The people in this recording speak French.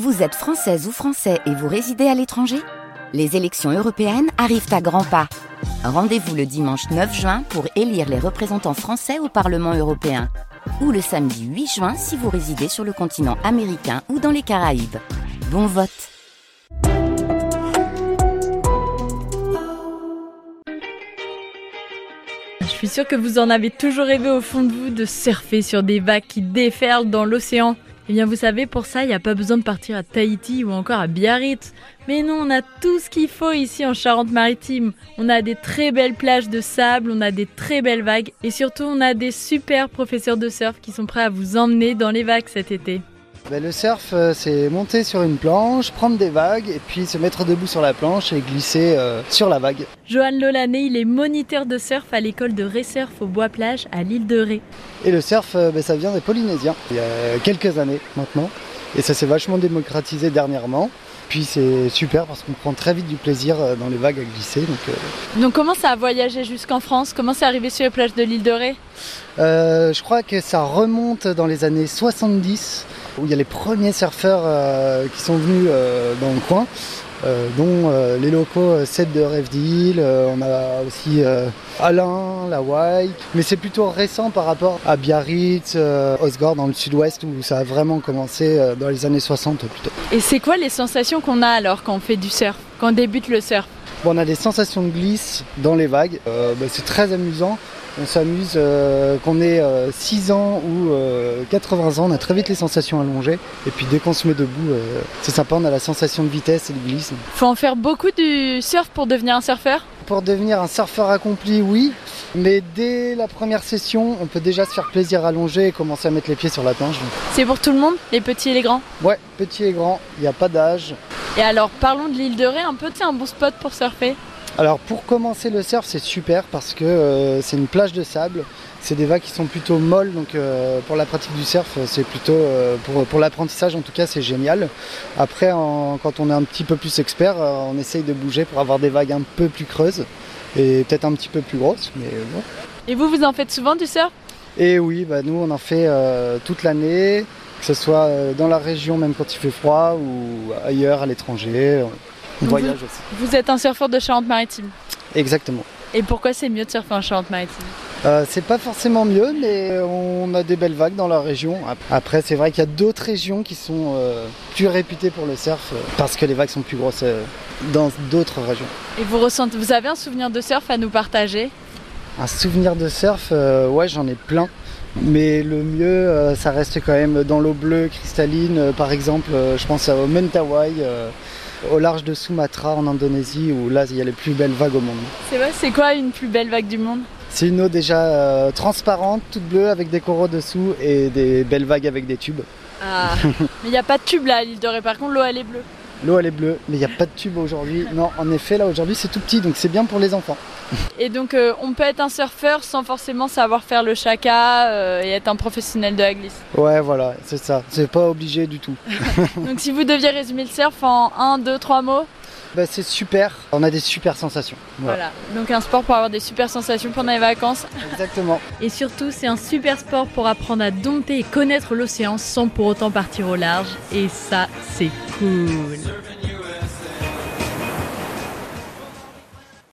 Vous êtes française ou français et vous résidez à l'étranger? Les élections européennes arrivent à grands pas. Rendez-vous le dimanche 9 juin pour élire les représentants français au Parlement européen. Ou le samedi 8 juin si vous résidez sur le continent américain ou dans les Caraïbes. Bon vote Je suis sûre que vous en avez toujours rêvé au fond de vous de surfer sur des vagues qui déferlent dans l'océan. Eh bien, vous savez, pour ça, il n'y a pas besoin de partir à Tahiti ou encore à Biarritz. Mais non, on a tout ce qu'il faut ici en Charente-Maritime. On a des très belles plages de sable, on a des très belles vagues et surtout, on a des super professeurs de surf qui sont prêts à vous emmener dans les vagues cet été. Ben, le surf, euh, c'est monter sur une planche, prendre des vagues et puis se mettre debout sur la planche et glisser euh, sur la vague. Johan Lolané, il est moniteur de surf à l'école de Resurf au Bois-Plage à l'île de Ré. Et le surf, euh, ben, ça vient des Polynésiens, il y a quelques années maintenant. Et ça s'est vachement démocratisé dernièrement. Puis c'est super parce qu'on prend très vite du plaisir dans les vagues à glisser. Donc, Donc comment ça a voyagé jusqu'en France? Comment c'est arrivé sur les plages de l'île de Ré? Euh, je crois que ça remonte dans les années 70 où il y a les premiers surfeurs euh, qui sont venus euh, dans le coin, euh, dont les locaux Seth de Rêve on a aussi Alain, la mais c'est plutôt récent par rapport à Biarritz, Osgore dans le sud-ouest où ça a vraiment commencé dans les années 60 plutôt. Et c'est quoi les sensations qu'on a alors quand on fait du surf, quand on débute le surf? Bon, on a des sensations de glisse dans les vagues, bah, c'est très amusant. On s'amuse euh, qu'on ait 6 euh, ans ou 80 euh, ans, on a très vite les sensations allongées. Et puis dès qu'on se met debout, c'est sympa, on a la sensation de vitesse et de glisse. Faut en faire beaucoup du surf pour devenir un surfeur? Pour devenir un surfeur accompli, oui. Mais dès la première session, on peut déjà se faire plaisir allongé et commencer à mettre les pieds sur la planche. C'est pour tout le monde, les petits et les grands? Ouais, petits et grands, il n'y a pas d'âge. Et alors parlons de l'île de Ré un peu, c'est un bon spot pour surfer alors pour commencer le surf c'est super parce que euh, c'est une plage de sable, c'est des vagues qui sont plutôt molles donc euh, pour la pratique du surf c'est plutôt euh, pour, pour l'apprentissage en tout cas c'est génial. Après quand on est un petit peu plus expert on essaye de bouger pour avoir des vagues un peu plus creuses et peut-être un petit peu plus grosses mais bon. Et vous vous en faites souvent du surf? Et oui bah nous on en fait toute l'année que ce soit dans la région même quand il fait froid ou ailleurs à l'étranger voyage vous, aussi. Vous êtes un surfeur de Charente-Maritime Exactement. Et pourquoi c'est mieux de surfer en Charente-Maritime? Euh, c'est pas forcément mieux, mais on a des belles vagues dans la région. Après, c'est vrai qu'il y a d'autres régions qui sont euh, plus réputées pour le surf euh, parce que les vagues sont plus grosses dans d'autres régions. Et vous ressentez, vous avez un souvenir de surf à nous partager? Un souvenir de surf, ouais, j'en ai plein. Mais le mieux, ça reste quand même dans l'eau bleue cristalline. par exemple, je pense au Mentawai au large de Sumatra en Indonésie où là il y a les plus belles vagues au monde. C'est vrai, c'est quoi une plus belle vague du monde? C'est une eau déjà euh, transparente, toute bleue avec des coraux dessous et des belles vagues avec des tubes. Ah, mais il n'y a pas de tube là à l'île de Ré, par contre l'eau elle est bleue. L'eau elle est bleue, mais il n'y a pas de tube aujourd'hui. Non, en effet là aujourd'hui c'est tout petit donc c'est bien pour les enfants. Et donc euh, on peut être un surfeur sans forcément savoir faire le chaka euh, et être un professionnel de la glisse. Ouais voilà, c'est ça. C'est pas obligé du tout. donc si vous deviez résumer le surf en 1, 2, 3 mots bah, c'est super, on a des super sensations. Voilà. donc un sport pour avoir des super sensations pendant les vacances. Exactement. Et surtout, c'est un super sport pour apprendre à dompter et connaître l'océan sans pour autant partir au large. Et ça, c'est cool.